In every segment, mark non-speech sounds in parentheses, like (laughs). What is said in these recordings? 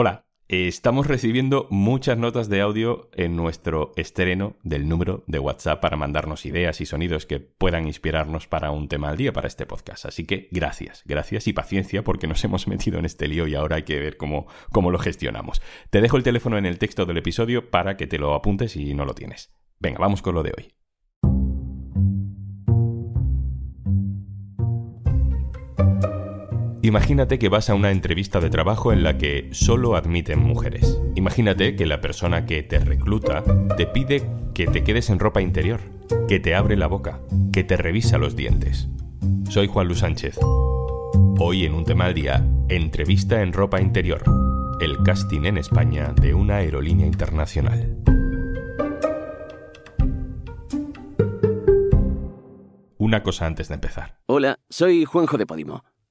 Hola, estamos recibiendo muchas notas de audio en nuestro estreno del número de WhatsApp para mandarnos ideas y sonidos que puedan inspirarnos para un tema al día para este podcast. Así que gracias, gracias y paciencia porque nos (laughs) hemos metido en este lío y ahora hay que ver cómo, cómo lo gestionamos. Te dejo el teléfono en el texto del episodio para que te lo apuntes si no lo tienes. Venga, vamos con lo de hoy. Imagínate que vas a una entrevista de trabajo en la que solo admiten mujeres. Imagínate que la persona que te recluta te pide que te quedes en ropa interior, que te abre la boca, que te revisa los dientes. Soy Juan Luis Sánchez. Hoy en un tema al día, entrevista en ropa interior, el casting en España de una aerolínea internacional. Una cosa antes de empezar. Hola, soy Juanjo de Podimo.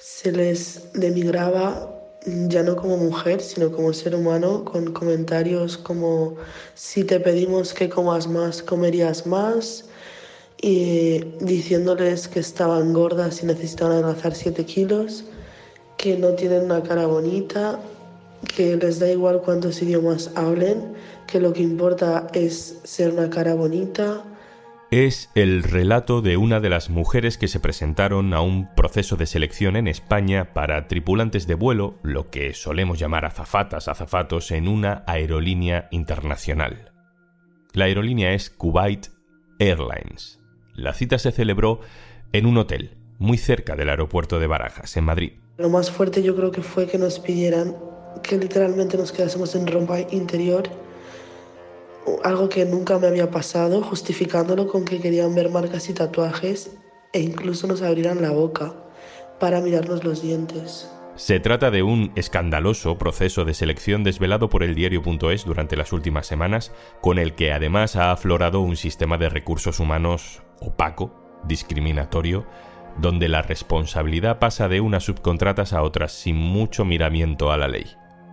se les demigraba ya no como mujer, sino como ser humano, con comentarios como si te pedimos que comas más, comerías más, y diciéndoles que estaban gordas y necesitaban adelgazar 7 kilos, que no tienen una cara bonita, que les da igual cuántos idiomas hablen, que lo que importa es ser una cara bonita, es el relato de una de las mujeres que se presentaron a un proceso de selección en España para tripulantes de vuelo, lo que solemos llamar azafatas, azafatos, en una aerolínea internacional. La aerolínea es Kuwait Airlines. La cita se celebró en un hotel, muy cerca del aeropuerto de Barajas, en Madrid. Lo más fuerte yo creo que fue que nos pidieran que literalmente nos quedásemos en rompa interior algo que nunca me había pasado, justificándolo con que querían ver marcas y tatuajes e incluso nos abrieran la boca para mirarnos los dientes. Se trata de un escandaloso proceso de selección desvelado por el diario.es durante las últimas semanas, con el que además ha aflorado un sistema de recursos humanos opaco, discriminatorio, donde la responsabilidad pasa de unas subcontratas a otras sin mucho miramiento a la ley.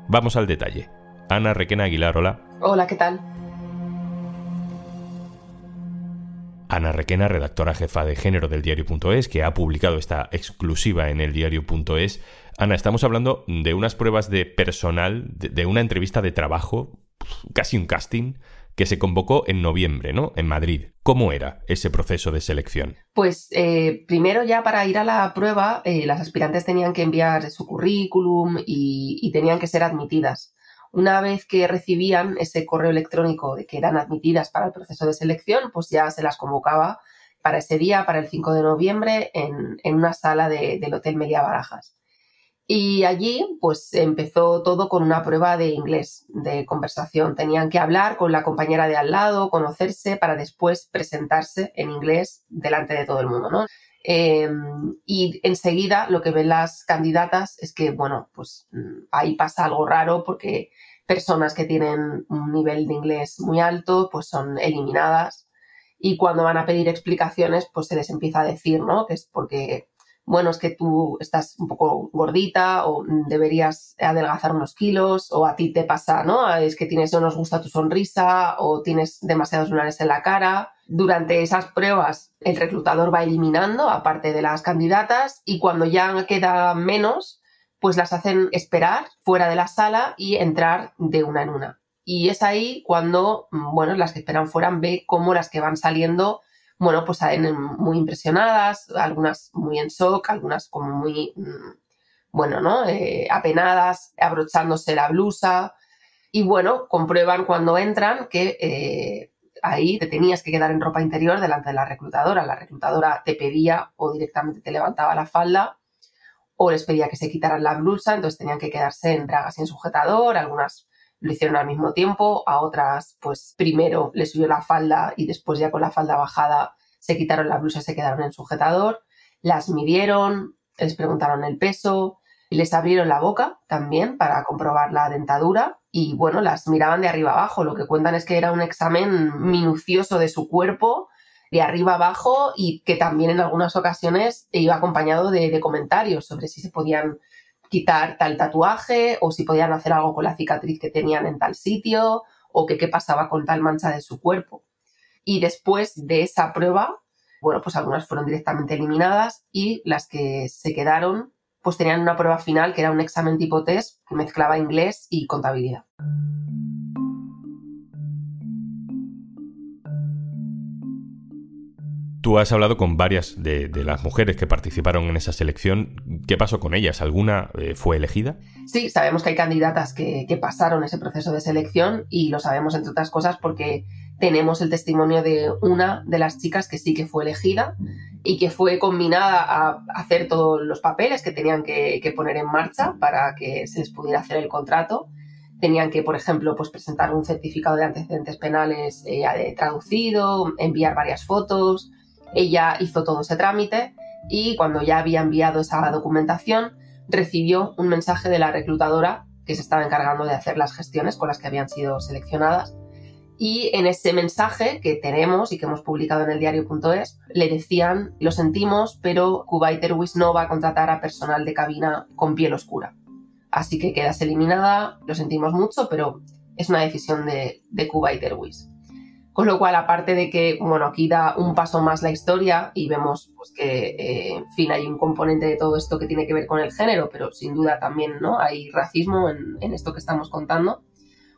Vamos al detalle. Ana Requena Aguilar, hola. Hola, ¿qué tal? Ana Requena, redactora jefa de género del diario.es, que ha publicado esta exclusiva en el diario.es. Ana, estamos hablando de unas pruebas de personal, de, una entrevista de trabajo, casi un casting, que se convocó en noviembre, ¿no? En Madrid. ¿Cómo era ese proceso de selección? Pues eh, primero ya para ir a la prueba, eh, las aspirantes tenían que enviar su currículum y tenían que ser admitidas. Una vez que recibían ese correo electrónico de que eran admitidas para el proceso de selección, pues ya se las convocaba para ese día, para el 5 de noviembre, en, una sala del Hotel Melia Barajas. Y allí, pues empezó todo con una prueba de inglés, de conversación. Tenían que hablar con la compañera de al lado, conocerse, para después presentarse en inglés delante de todo el mundo, ¿no? Em, y enseguida lo que ven las candidatas es que, bueno, pues mm, ahí pasa algo raro porque personas que tienen un nivel de inglés muy alto, pues son eliminadas. Y cuando van a pedir explicaciones, pues se les empieza a decir, ¿no? Que es porque, bueno, es que tú estás un poco gordita o deberías adelgazar unos kilos o a ti te pasa, ¿no? Es que tienes, no nos gusta tu sonrisa o tienes demasiados lunares en la cara durante esas pruebas, el reclutador va eliminando a parte de las candidatas y cuando ya queda menos, pues las hacen esperar fuera de la sala y entrar de una en una. Y es ahí cuando, bueno, las que esperan fuera ve cómo las que van saliendo, bueno, pues salen muy impresionadas, algunas muy en shock, algunas como muy, mm, bueno, ¿no? Eh, apenadas, abrochándose la blusa. Y bueno, comprueban cuando entran que eh, ahí te tenías que quedar en ropa interior delante de la reclutadora. La reclutadora te pedía o directamente te levantaba la falda o les pedía que se quitaran la blusa, entonces tenían que quedarse en bragas en sujetador. Algunas lo hicieron al mismo tiempo, a otras pues primero les subió la falda y después ya con la falda bajada se quitaron la blusa y se quedaron en sujetador. Las midieron, les preguntaron el peso, les abrieron la boca también para comprobar la dentadura y bueno, las miraban de arriba abajo. Lo que cuentan es que era un examen minucioso de su cuerpo, de arriba abajo, y que también en algunas ocasiones iba acompañado de, comentarios sobre si se podían quitar tal tatuaje o si podían hacer algo con la cicatriz que tenían en tal sitio o que qué pasaba con tal mancha de su cuerpo. Y después de esa prueba, bueno, pues algunas fueron directamente eliminadas y las que se quedaron pues tenían una prueba final que era un examen tipo test que mezclaba inglés y contabilidad. Tú has hablado con varias de, las mujeres que participaron en esa selección. ¿Qué pasó con ellas? ¿Alguna eh, fue elegida? Sí, sabemos que hay candidatas que, que, pasaron ese proceso de selección y lo sabemos entre otras cosas porque tenemos el testimonio de una de las chicas que sí que fue elegida y que fue combinada a hacer todos los papeles que tenían que, poner en marcha para que se les pudiera hacer el contrato. Tenían que, por ejemplo, pues presentar un certificado de antecedentes penales eh, traducido, enviar varias fotos. Ella hizo todo ese trámite y cuando ya había enviado esa documentación, recibió un mensaje de la reclutadora que se estaba encargando de hacer las gestiones con las que habían sido seleccionadas y en ese mensaje que tenemos y que hemos publicado en el diario.es, le decían, lo sentimos, pero Kuwait Airways no va a contratar a personal de cabina con piel oscura. Así que quedas eliminada, lo sentimos mucho, pero es una decisión de, de Kuwait Airways. Con lo cual, aparte de que, bueno, aquí da un paso más la historia y vemos pues, que, eh, en fin, hay un componente de todo esto que tiene que ver con el género, pero sin duda también, ¿no? Hay racismo en, en esto que estamos contando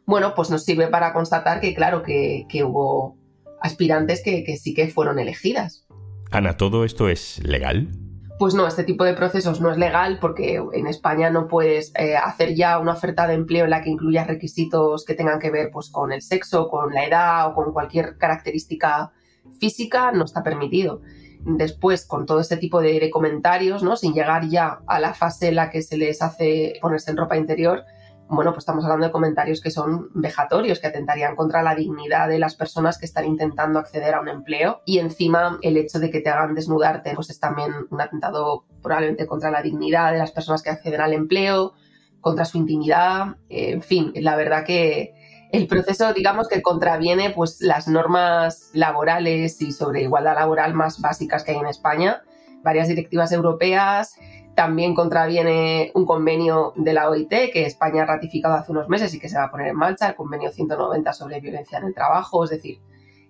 bueno, pues nos sirve para constatar que, claro, que, hubo aspirantes que, sí que fueron elegidas. Ana, ¿todo esto es legal? Pues no, este tipo de procesos no es legal porque en España no puedes eh, hacer ya una oferta de empleo en la que incluya requisitos que tengan que ver pues, con el sexo, con la edad o con cualquier característica física, no está permitido. Después, con todo este tipo de, de comentarios, ¿no? sin llegar ya a la fase en la que se les hace ponerse en ropa interior, bueno, pues estamos hablando de comentarios que son vejatorios, que atentarían contra la dignidad de las personas que están intentando acceder a un empleo. Y encima el hecho de que te hagan desnudarte, pues es también un atentado probablemente contra la dignidad de las personas que acceden al empleo, contra su intimidad. en fin, la verdad que el proceso, digamos, que contraviene pues las normas laborales y sobre igualdad laboral más básicas que hay en España. Varias directivas europeas, también contraviene un convenio de la OIT que España ha ratificado hace unos meses y que se va a poner en marcha, el convenio 190 sobre violencia en el trabajo, es decir,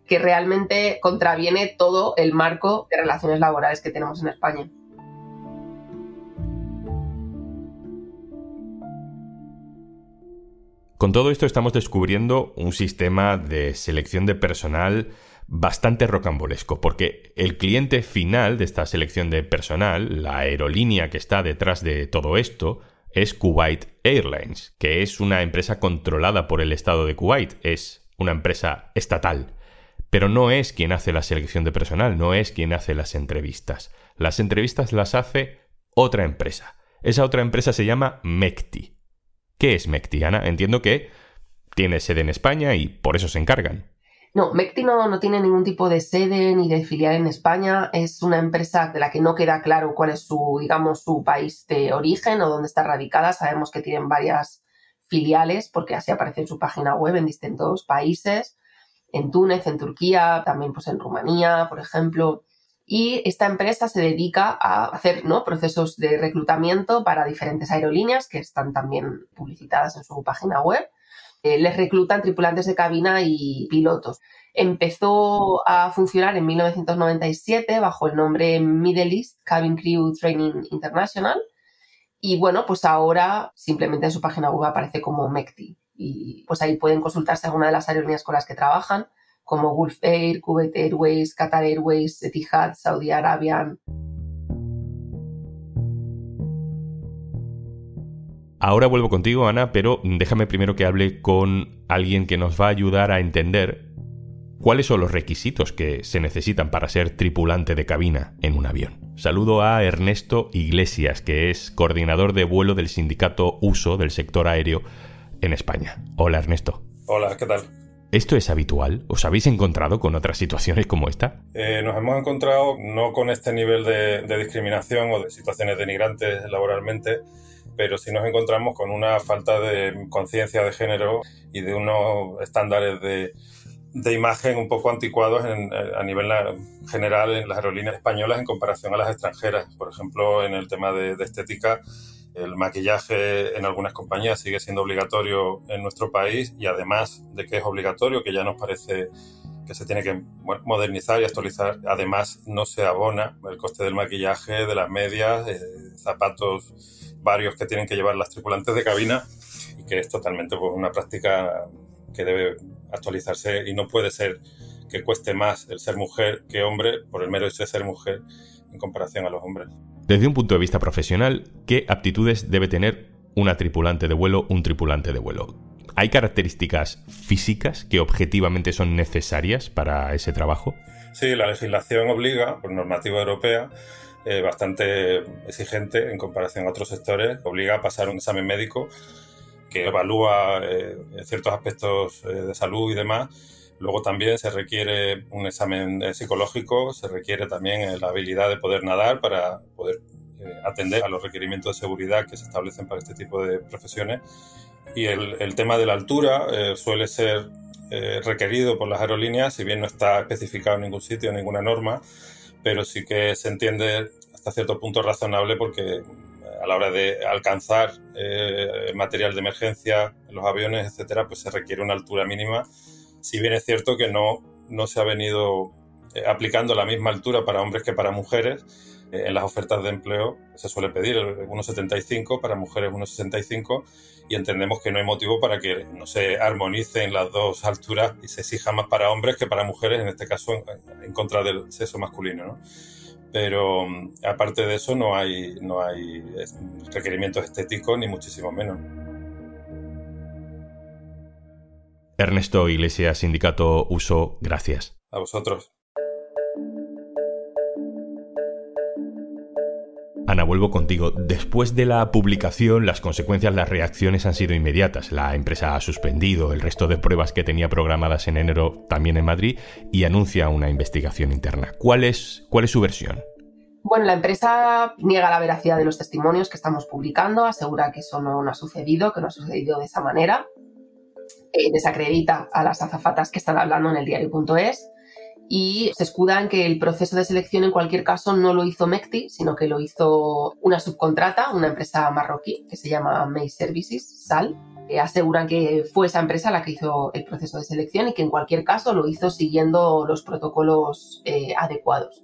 que realmente contraviene todo el marco de relaciones laborales que tenemos en España. Con todo esto estamos descubriendo un sistema de selección de personal bastante rocambolesco, porque el cliente final de esta selección de personal, la aerolínea que está detrás de todo esto, es Kuwait Airlines, que es una empresa controlada por el Estado de Kuwait, es una empresa estatal. Pero no es quien hace la selección de personal, no es quien hace las entrevistas. Las entrevistas las hace otra empresa. Esa otra empresa se llama Mecti. ¿Qué es Mecti, Ana? Entiendo que tiene sede en España y por eso se encargan. No, Mecti no, tiene ningún tipo de sede ni de filial en España. Es una empresa de la que no queda claro cuál es su, digamos, su país de origen o dónde está radicada. Sabemos que tienen varias filiales porque así aparece en su página web en distintos países. En Túnez, en Turquía, también pues en Rumanía, por ejemplo. Y esta empresa se dedica a hacer ¿no? procesos de reclutamiento para diferentes aerolíneas que están también publicitadas en su página web les reclutan tripulantes de cabina y pilotos. Empezó a funcionar en 1997 bajo el nombre Middle East Cabin Crew Training International y bueno, pues ahora simplemente en su página web aparece como MECTI y pues ahí pueden consultarse alguna de las aerolíneas con las que trabajan como Gulf Air, Kuwait Airways, Qatar Airways, Etihad, Saudi Arabian. Ahora vuelvo contigo, Ana, pero déjame primero que hable con alguien que nos va a ayudar a entender cuáles son los requisitos que se necesitan para ser tripulante de cabina en un avión. Saludo a Ernesto Iglesias, que es coordinador de vuelo del sindicato Uso del sector aéreo en España. Hola, Ernesto. Hola, ¿qué tal? ¿Esto es habitual? ¿Os habéis encontrado con otras situaciones como esta? Eh, nos hemos encontrado no con este nivel de discriminación o de situaciones denigrantes laboralmente, pero sí nos encontramos con una falta de conciencia de género y de unos estándares de, de imagen un poco anticuados a nivel general en las aerolíneas españolas en comparación a las extranjeras. Por ejemplo, en el tema de, estética, el maquillaje en algunas compañías sigue siendo obligatorio en nuestro país y además de que es obligatorio, que ya nos parece que se tiene que modernizar y actualizar, además no se abona el coste del maquillaje, de las medias, eh, zapatos varios que tienen que llevar las tripulantes de cabina y que es totalmente pues, una práctica que debe actualizarse y no puede ser que cueste más el ser mujer que hombre por el mero hecho de ser mujer en comparación a los hombres. Desde un punto de vista profesional, ¿qué aptitudes debe tener una tripulante de vuelo, un tripulante de vuelo? ¿Hay características físicas que objetivamente son necesarias para ese trabajo? Sí, la legislación obliga, por normativa europea, eh, bastante exigente en comparación a otros sectores, obliga a pasar un examen médico que evalúa eh, ciertos aspectos eh, de salud y demás. Luego también se requiere un examen eh, psicológico, se requiere también la habilidad de poder nadar para poder atender a los requerimientos de seguridad que se establecen para este tipo de profesiones. Y el, el tema de la altura suele ser requerido por las aerolíneas, si bien no está especificado en ningún sitio, en ninguna norma, pero sí que se entiende hasta cierto punto razonable porque a la hora de alcanzar eh, material de emergencia en los aviones, etcétera, pues se requiere una altura mínima. Si bien es cierto que no, no se ha venido eh, aplicando la misma altura para hombres que para mujeres, eh, en las ofertas de empleo se suele pedir 1,75 para mujeres 1,65 y entendemos que no hay motivo para que no se armonicen las dos alturas y se exija más para hombres que para mujeres, en este caso en, contra del sexo masculino. ¿no? pero mm, aparte de eso no hay, no hay requerimientos estéticos ni muchísimo menos. Ernesto Iglesias, Sindicato Uso, gracias. A vosotros. Ana, vuelvo contigo. Después de la publicación, las consecuencias, las reacciones han sido inmediatas. La empresa ha suspendido el resto de pruebas que tenía programadas en enero también en Madrid y anuncia una investigación interna. ¿Cuál es, cuál es su versión? Bueno, la empresa niega la veracidad de los testimonios que estamos publicando, asegura que eso no, ha sucedido, que no ha sucedido de esa manera, eh, desacredita a las azafatas que están hablando en el diario.es y se escuda en que el proceso de selección en cualquier caso no lo hizo Mecti, sino que lo hizo una subcontrata, una empresa marroquí que se llama May Services, SAL. aseguran que fue esa empresa la que hizo el proceso de selección y que en cualquier caso lo hizo siguiendo los protocolos eh, adecuados.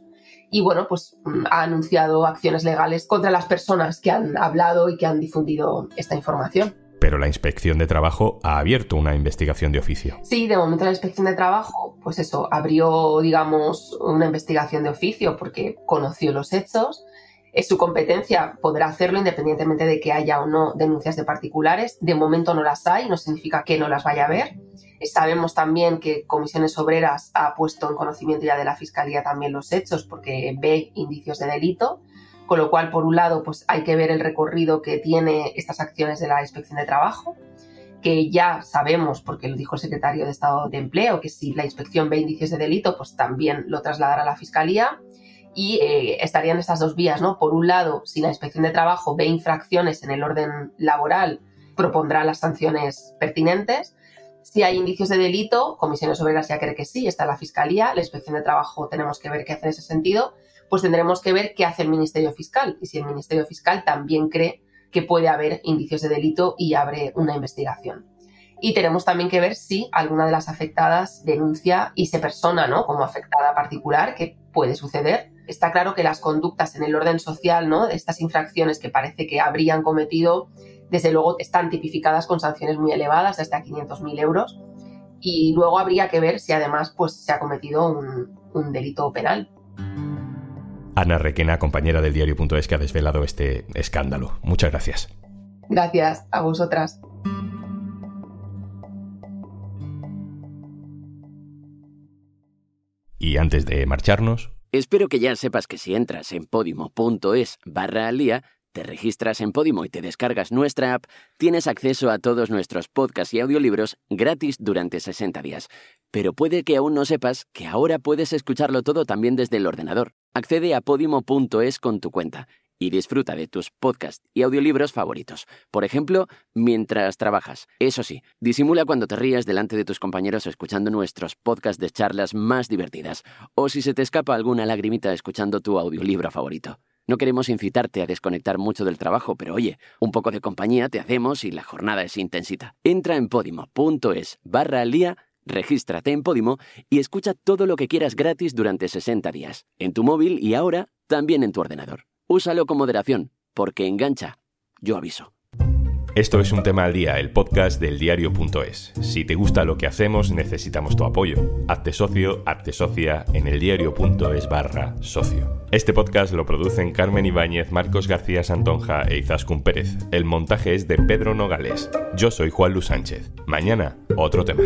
Y bueno, pues mm, ha anunciado acciones legales contra las personas que han hablado y que han difundido esta información pero la inspección de trabajo ha abierto una investigación de oficio. Sí, de momento la inspección de trabajo, pues eso, abrió, digamos, una investigación de oficio porque conoció los hechos. Es su competencia poder hacerlo independientemente de que haya o no denuncias de particulares. De momento no las hay, no significa que no las vaya a ver. Sabemos también que Comisiones Obreras ha puesto en conocimiento ya de la Fiscalía también los hechos porque ve indicios de delito con lo cual, por un lado, pues hay que ver el recorrido que tiene estas acciones de la inspección de trabajo, que ya sabemos, porque lo dijo el secretario de Estado de Empleo, que si la inspección ve indicios de delito, pues también lo trasladará a la Fiscalía. Y eh, estarían estas dos vías, ¿no? Por un lado, si la inspección de trabajo ve infracciones en el orden laboral, propondrá las sanciones pertinentes. Si hay indicios de delito, Comisiones Obreras ya cree que sí, está la Fiscalía, la Inspección de Trabajo tenemos que ver qué hace en ese sentido pues tendremos que ver qué hace el Ministerio Fiscal y si el Ministerio Fiscal también cree que puede haber indicios de delito y abre una investigación. Y tenemos también que ver si alguna de las afectadas denuncia y se persona ¿no? como afectada particular, que puede suceder. Está claro que las conductas en el orden social, ¿no? estas infracciones que parece que habrían cometido, desde luego están tipificadas con sanciones muy elevadas, hasta 500.000 euros. Y luego habría que ver si además pues, se ha cometido un, un delito penal. Ana Requena, compañera del diario.es, que ha desvelado este escándalo. Muchas gracias. Gracias a vosotras. Y antes de marcharnos... Espero que ya sepas que si entras en podimo.es barra al día, te registras en Podimo y te descargas nuestra app, tienes acceso a todos nuestros podcasts y audiolibros gratis durante 60 días. Pero puede que aún no sepas que ahora puedes escucharlo todo también desde el ordenador. Accede a podimo.es con tu cuenta y disfruta de tus podcasts y audiolibros favoritos. Por ejemplo, mientras trabajas. Eso sí, disimula cuando te rías delante de tus compañeros escuchando nuestros podcasts de charlas más divertidas, o si se te escapa alguna lagrimita escuchando tu audiolibro favorito. No queremos incitarte a desconectar mucho del trabajo, pero oye, un poco de compañía te hacemos y la jornada es intensita. Entra en podimo.es barra al día, regístrate en Podimo y escucha todo lo que quieras gratis durante 60 días, en tu móvil y ahora también en tu ordenador. Úsalo con moderación, porque engancha. Yo aviso. Esto es un tema al día, el podcast del diario.es. Si te gusta lo que hacemos, necesitamos tu apoyo. Hazte socio, hazte socia en el diario.es barra socio. Este podcast lo producen Carmen Ibáñez, Marcos García Santonja e Izaskun Pérez. El montaje es de Pedro Nogales. Yo soy Juan Luis Sánchez. Mañana, otro tema.